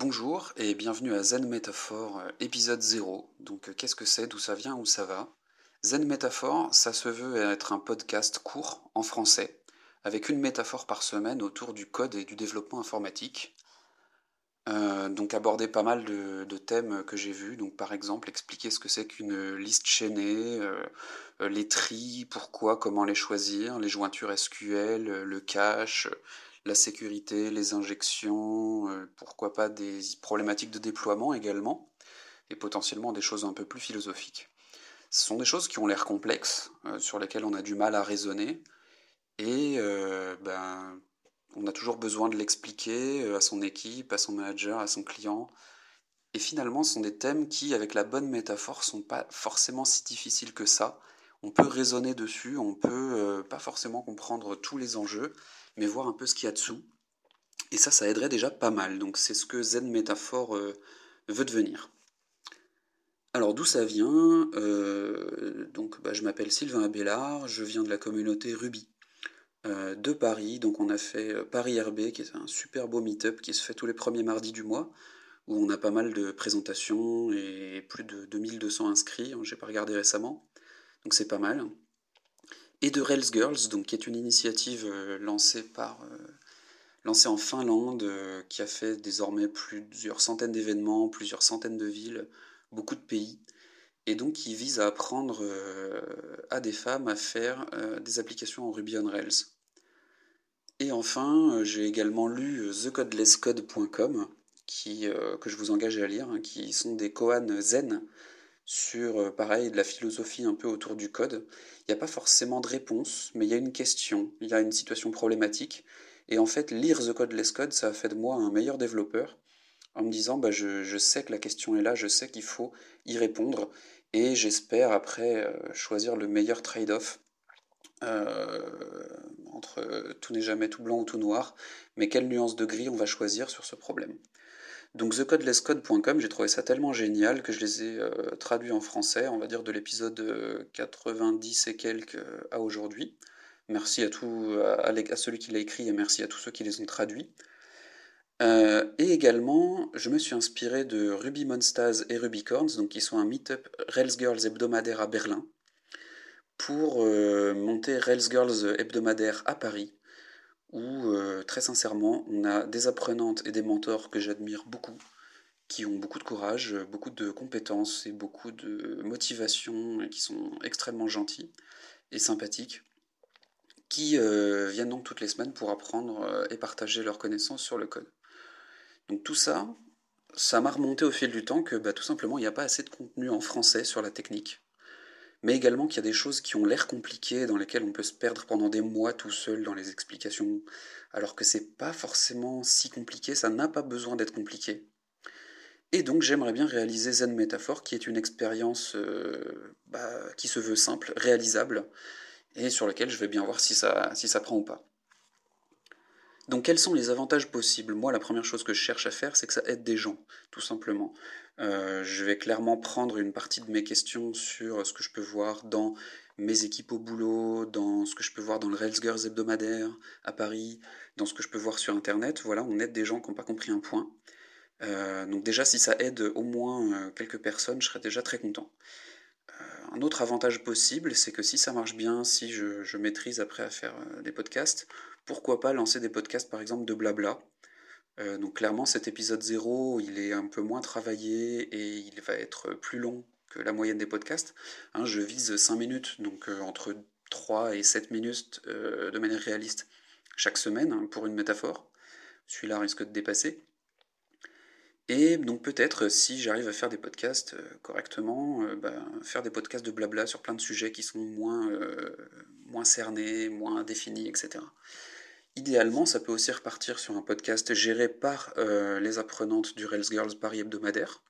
Bonjour et bienvenue à Zen Métaphore, euh, épisode 0. Donc euh, qu'est-ce que c'est, d'où ça vient, où ça va? Zen Métaphore, ça se veut être un podcast court en français, avec une métaphore par semaine autour du code et du développement informatique. Euh, donc aborder pas mal de, thèmes que j'ai vus, donc par exemple expliquer ce que c'est qu'une liste chaînée, les tris, pourquoi, comment les choisir, les jointures SQL, le cache, la sécurité, les injections, euh, pourquoi pas des problématiques de déploiement également, et potentiellement des choses un peu plus philosophiques. Ce sont des choses qui ont l'air complexes, euh, sur lesquelles on a du mal à raisonner, et euh, ben, on a toujours besoin de l'expliquer à son équipe, à son manager, à son client. Et finalement, ce sont des thèmes qui, avec la bonne métaphore, sont pas forcément si difficiles que ça. On peut raisonner dessus, on peut pas forcément comprendre tous les enjeux, mais voir un peu ce qu'il y a dessous. Et ça, ça aiderait déjà pas mal. Donc c'est ce que Zen Métaphore euh, veut devenir. Alors d'où ça vient euh, Donc bah, je m'appelle Sylvain Abélard, je viens de la communauté Ruby euh, de Paris. Donc on a fait Paris RB, qui est un super beau meet-up qui se fait tous les premiers mardis du mois, où on a pas mal de présentations et plus de 2200 inscrits. J'ai pas regardé récemment, donc c'est pas mal et de Rails Girls, donc, qui est une initiative euh, lancée, par, euh, lancée en Finlande, euh, qui a fait désormais plusieurs centaines d'événements, plusieurs centaines de villes, beaucoup de pays, et donc qui vise à apprendre à des femmes à faire des applications en Ruby on Rails. Et enfin, j'ai également lu thecodelesscode.com, que je vous engage à lire, hein, qui sont des koans zen, sur, euh, pareil, de la philosophie un peu autour du code. Il n'y a pas forcément de réponse, mais il y a une question, il y a une situation problématique. Et en fait, lire The Code Less Code, ça a fait de moi un meilleur développeur, en me disant, bah, je, sais que la question est là, je sais qu'il faut y répondre, et j'espère après euh, choisir le meilleur trade-off euh, entre tout n'est jamais tout blanc ou tout noir, mais quelle nuance de gris on va choisir sur ce problème. Donc thecodelesscode.com, j'ai trouvé ça tellement génial que je les ai euh, traduits en français, on va dire de l'épisode 90 euh, et quelques euh, à aujourd'hui. Merci à, celui qui l'a écrit et merci à tous ceux qui les ont traduits. et également, je me suis inspiré de Ruby Monsters et Rubycorns, donc qui sont un meet-up Rails Girls hebdomadaire à Berlin, pour monter Rails Girls hebdomadaire à Paris où euh, très sincèrement, on a des apprenantes et des mentors que j'admire beaucoup, qui ont beaucoup de courage, beaucoup de compétences et beaucoup de motivation, et qui sont extrêmement gentils et sympathiques, qui euh, viennent donc toutes les semaines pour apprendre euh, et partager leurs connaissances sur le code. Donc tout ça, ça m'a remonté au fil du temps que bah, tout simplement il n'y a pas assez de contenu en français sur la technique mais également qu'il y a des choses qui ont l'air compliquées, dans lesquelles on peut se perdre pendant des mois tout seul dans les explications, alors que c'est pas forcément si compliqué, ça n'a pas besoin d'être compliqué. Et donc j'aimerais bien réaliser Zen Métaphore, qui est une expérience euh, bah, qui se veut simple, réalisable, et sur laquelle je vais bien voir si ça, si ça prend ou pas. Donc quels sont les avantages possibles? Moi, la première chose que je cherche à faire, c'est que ça aide des gens, tout simplement. Euh, je vais clairement prendre une partie de mes questions sur ce que je peux voir dans mes équipes au boulot, dans ce que je peux voir dans le Rails Girls hebdomadaire à Paris, dans ce que je peux voir sur Internet. Voilà, on aide des gens qui n'ont pas compris un point. Euh, donc déjà, si ça aide au moins euh, quelques personnes, je serais déjà très content. Un autre avantage possible, c'est que si ça marche bien, si je, maîtrise après à faire des podcasts, pourquoi pas lancer des podcasts par exemple de blabla euh, donc clairement cet épisode 0 il est un peu moins travaillé et il va être plus long que la moyenne des podcasts. Je vise 5 minutes, donc euh, entre 3 et 7 minutes euh, de manière réaliste chaque semaine hein, pour une métaphore. Celui-là risque de dépasser. Et donc peut-être si j'arrive à faire des podcasts correctement, ben, faire des podcasts de blabla sur plein de sujets qui sont moins, moins cernés, moins définis, etc. Idéalement, ça peut aussi repartir sur un podcast géré par euh, les apprenantes du Rails Girls Paris hebdomadaire.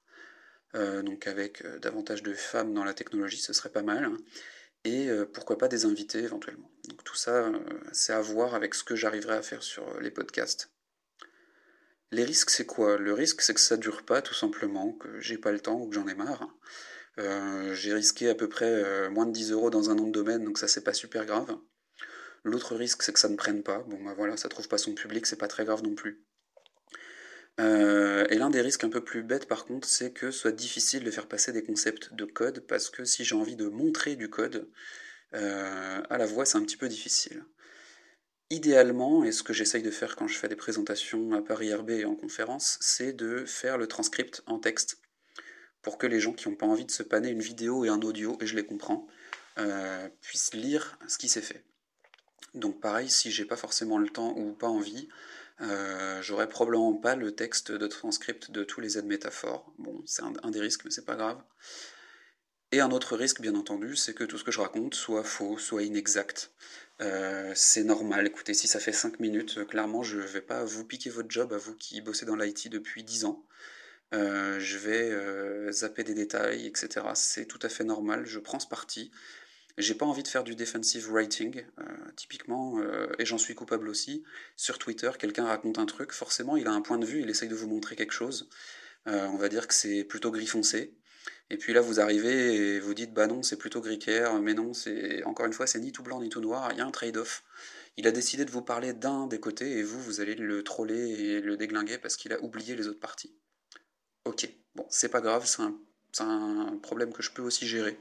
Euh, donc avec euh, davantage de femmes dans la technologie, ce serait pas mal. Et pourquoi pas des invités éventuellement. Donc tout ça, c'est à voir avec ce que j'arriverai à faire sur les podcasts. Les risques, c'est quoi? Le risque, c'est que ça dure pas, tout simplement, que j'ai pas le temps ou que j'en ai marre. j'ai risqué à peu près moins de 10 euros dans un nom de domaine, donc ça, c'est pas super grave. L'autre risque, c'est que ça ne prenne pas. Bon, bah voilà, ça trouve pas son public, c'est pas très grave non plus. Euh, et l'un des risques un peu plus bêtes par contre, c'est que ce soit difficile de faire passer des concepts de code, parce que si j'ai envie de montrer du code, à la voix c'est un petit peu difficile. Idéalement, et ce que j'essaye de faire quand je fais des présentations à Paris RB et en conférence, c'est de faire le transcript en texte pour que les gens qui n'ont pas envie de se panner une vidéo et un audio, et je les comprends, euh, puissent lire ce qui s'est fait. Donc pareil, si j'ai pas forcément le temps ou pas envie, euh, j'aurais probablement pas le texte de transcript de tous les aides métaphores. Bon, c'est un, des risques, mais c'est pas grave. Et un autre risque, bien entendu, c'est que tout ce que je raconte soit faux, soit inexact. Euh, c'est normal. Écoutez, si ça fait 5 minutes, euh, clairement, je ne vais pas vous piquer votre job à vous qui bossez dans l'IT depuis 10 ans. Euh, je vais zapper des détails, etc. C'est tout à fait normal. Je prends ce parti. J'ai pas envie de faire du defensive writing, typiquement, et j'en suis coupable aussi. Sur Twitter, quelqu'un raconte un truc, forcément, il a un point de vue, il essaye de vous montrer quelque chose. on va dire que c'est plutôt gris foncé. Et puis là, vous arrivez et vous dites, bah non, c'est plutôt gris clair, mais non, c'est encore une fois, c'est ni tout blanc ni tout noir, il y a un trade-off. Il a décidé de vous parler d'un des côtés et vous, vous allez le troller et le déglinguer parce qu'il a oublié les autres parties. Ok, bon, c'est pas grave, c'est un, problème que je peux aussi gérer.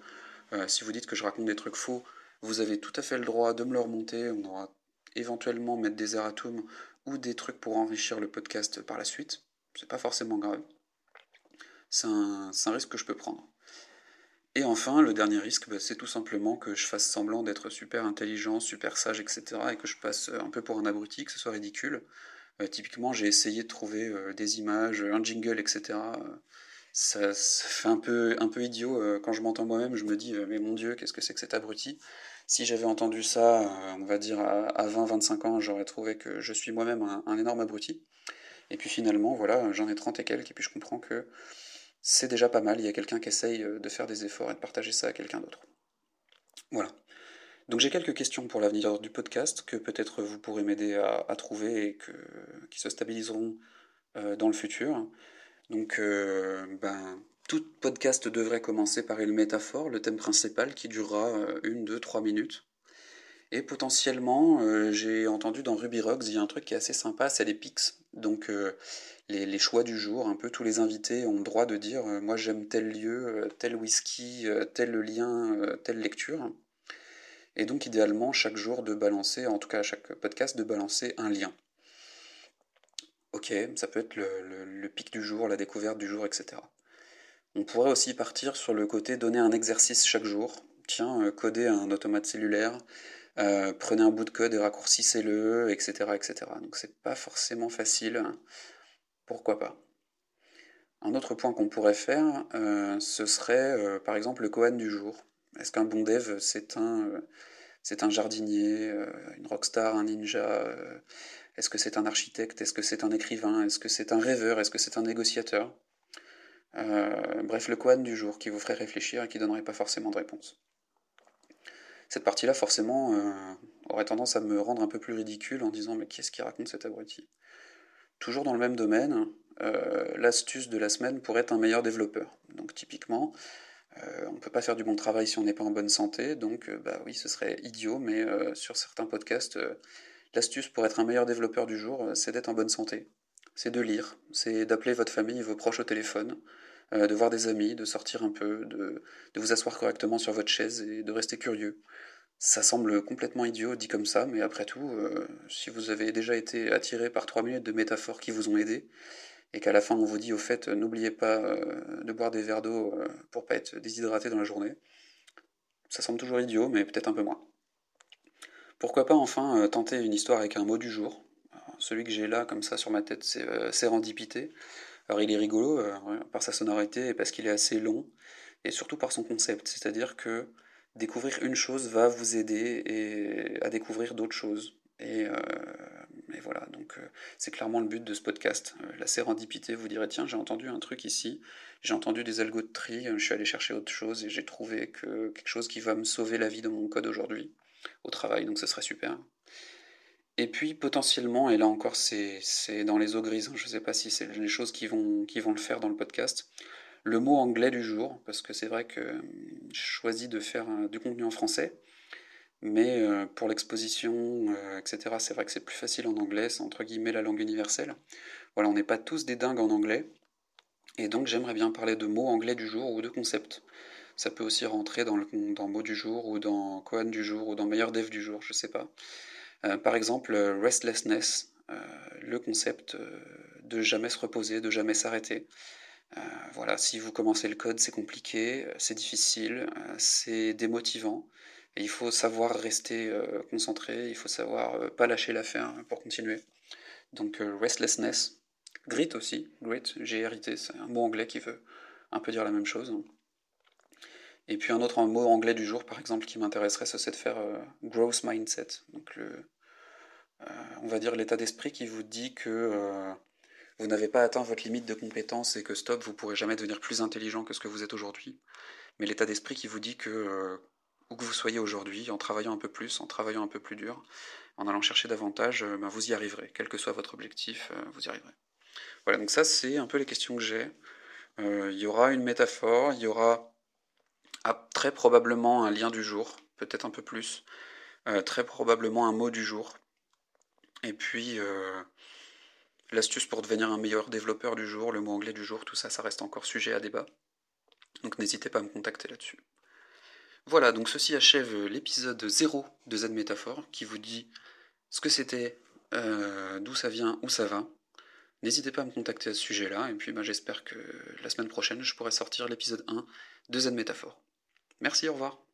Euh, si vous dites que je raconte des trucs faux, vous avez tout à fait le droit de me le remonter. On aura éventuellement mettre des erratums ou des trucs pour enrichir le podcast par la suite. C'est pas forcément grave c'est un, risque que je peux prendre. Et enfin, le dernier risque, bah, c'est tout simplement que je fasse semblant d'être super intelligent, super sage, etc. et que je passe un peu pour un abruti, que ce soit ridicule. Euh, typiquement, j'ai essayé de trouver euh, des images, un jingle, etc. Ça, fait un peu, un peu idiot. Euh, quand je m'entends moi-même, je me dis, mais mon Dieu, qu'est-ce que c'est que cet abruti? Si j'avais entendu ça, on va dire, à, 20-25 ans, j'aurais trouvé que je suis moi-même un, un, énorme abruti. Et puis finalement, voilà, j'en ai 30 et quelques, et puis je comprends que c'est déjà pas mal. Il y a quelqu'un qui essaye euh, de faire des efforts et de partager ça à quelqu'un d'autre. Voilà. Donc j'ai quelques questions pour l'avenir du podcast que peut-être vous pourrez m'aider à, trouver et qui se stabiliseront euh, dans le futur. Donc euh, ben, tout podcast devrait commencer par une métaphore, le thème principal qui durera une, deux, trois minutes. Et potentiellement, j'ai entendu dans Ruby Rocks, il y a un truc qui est assez sympa, c'est les pics. Donc les, choix du jour. Un peu tous les invités ont le droit de dire euh, moi j'aime tel lieu, euh, tel whisky, euh, tel lien, telle lecture. Et donc idéalement chaque jour de balancer, en tout cas chaque podcast, de balancer un lien. Ok, ça peut être le, pic du jour, la découverte du jour, etc. On pourrait aussi partir sur le côté donner un exercice chaque jour. Tiens, coder un automate cellulaire, prenez un bout de code et raccourcissez-le, etc., etc. Donc c'est pas forcément facile pourquoi pas? Un autre point qu'on pourrait faire, euh, ce serait euh, par exemple le Kohan du jour. Est-ce qu'un bon dev, c'est un, euh, c'est un jardinier, une rockstar, un ninja Est-ce que c'est un architecte Est-ce que c'est un écrivain Est-ce que c'est un rêveur Est-ce que c'est un négociateur? Bref, le Kohan du jour qui vous ferait réfléchir et qui donnerait pas forcément de réponse. Cette partie-là, forcément, aurait tendance à me rendre un peu plus ridicule en disant mais qu'est-ce qui raconte cet abruti? Toujours dans le même domaine, euh, l'astuce de la semaine pourrait être un meilleur développeur. Donc typiquement, euh, on ne peut pas faire du bon travail si on n'est pas en bonne santé, donc euh, bah oui, ce serait idiot, mais sur certains podcasts, l'astuce pour être un meilleur développeur du jour, c'est d'être en bonne santé. C'est de lire, c'est d'appeler votre famille, vos proches au téléphone, de voir des amis, de sortir un peu, de, vous asseoir correctement sur votre chaise et de rester curieux. Ça semble complètement idiot dit comme ça, mais après tout, euh, si vous avez déjà été attiré par trois minutes de métaphores qui vous ont aidé, et qu'à la fin on vous dit au fait n'oubliez pas euh, de boire des verres d'eau euh, pour pas être déshydraté dans la journée, ça semble toujours idiot, mais peut-être un peu moins. Pourquoi pas enfin tenter une histoire avec un mot du jour Celui que j'ai là comme ça sur ma tête, c'est sérendipité. Alors il est rigolo par sa sonorité et parce qu'il est assez long, et surtout par son concept, c'est-à-dire que découvrir une chose va vous aider à découvrir d'autres choses. Et, euh, voilà, donc euh, c'est clairement le but de ce podcast. Euh, la sérendipité, vous direz, tiens, j'ai entendu un truc ici, j'ai entendu des algos de tri, je suis allé chercher autre chose et j'ai trouvé que quelque chose qui va me sauver la vie dans mon code aujourd'hui, au travail, donc ce serait super. Et puis potentiellement, et là encore c'est dans les eaux grises, hein, je ne sais pas si c'est les choses qui vont, le faire dans le podcast, le mot anglais du jour, parce que c'est vrai que euh, je choisis de faire euh, du contenu en français, mais euh, pour l'exposition, etc., c'est vrai que c'est plus facile en anglais, c'est entre guillemets la langue universelle. Voilà, on n'est pas tous des dingues en anglais. Et donc j'aimerais bien parler de mots anglais du jour ou de concepts. Ça peut aussi rentrer dans, le, mot du jour ou dans Koan du jour ou dans meilleur dev du jour, je sais pas. Euh, par exemple, restlessness, euh, le concept euh, de jamais se reposer, de jamais s'arrêter. voilà, si vous commencez le code, c'est compliqué, c'est difficile, c'est démotivant. Il faut savoir rester concentré, il faut savoir pas lâcher l'affaire pour continuer. Donc restlessness, grit aussi, grit, j'ai hérité, c'est un mot anglais qui veut un peu dire la même chose. Et puis un autre mot anglais du jour, par exemple, qui m'intéresserait, c'est de faire euh, growth mindset. Donc euh, on va dire l'état d'esprit qui vous dit que euh, vous n'avez pas atteint votre limite de compétence et que stop, vous pourrez jamais devenir plus intelligent que ce que vous êtes aujourd'hui. Mais l'état d'esprit qui vous dit que où que vous soyez aujourd'hui, en travaillant un peu plus, en travaillant un peu plus dur, en allant chercher davantage, ben, vous y arriverez. Quel que soit votre objectif, vous y arriverez. Voilà, donc ça c'est un peu les questions que j'ai. Il y aura une métaphore, il y aura très probablement un lien du jour, peut-être un peu plus. Euh, très probablement un mot du jour. Et puis euh, l'astuce pour devenir un meilleur développeur du jour, le mot anglais du jour, tout ça, ça reste encore sujet à débat. Donc n'hésitez pas à me contacter là-dessus. Voilà, donc ceci achève l'épisode 0 de Z Métaphore qui vous dit ce que c'était, euh, d'où ça vient, où ça va. N'hésitez pas à me contacter à ce sujet-là, et puis bah, j'espère que la semaine prochaine, je pourrai sortir l'épisode 1 de Z Métaphore. Merci, au revoir.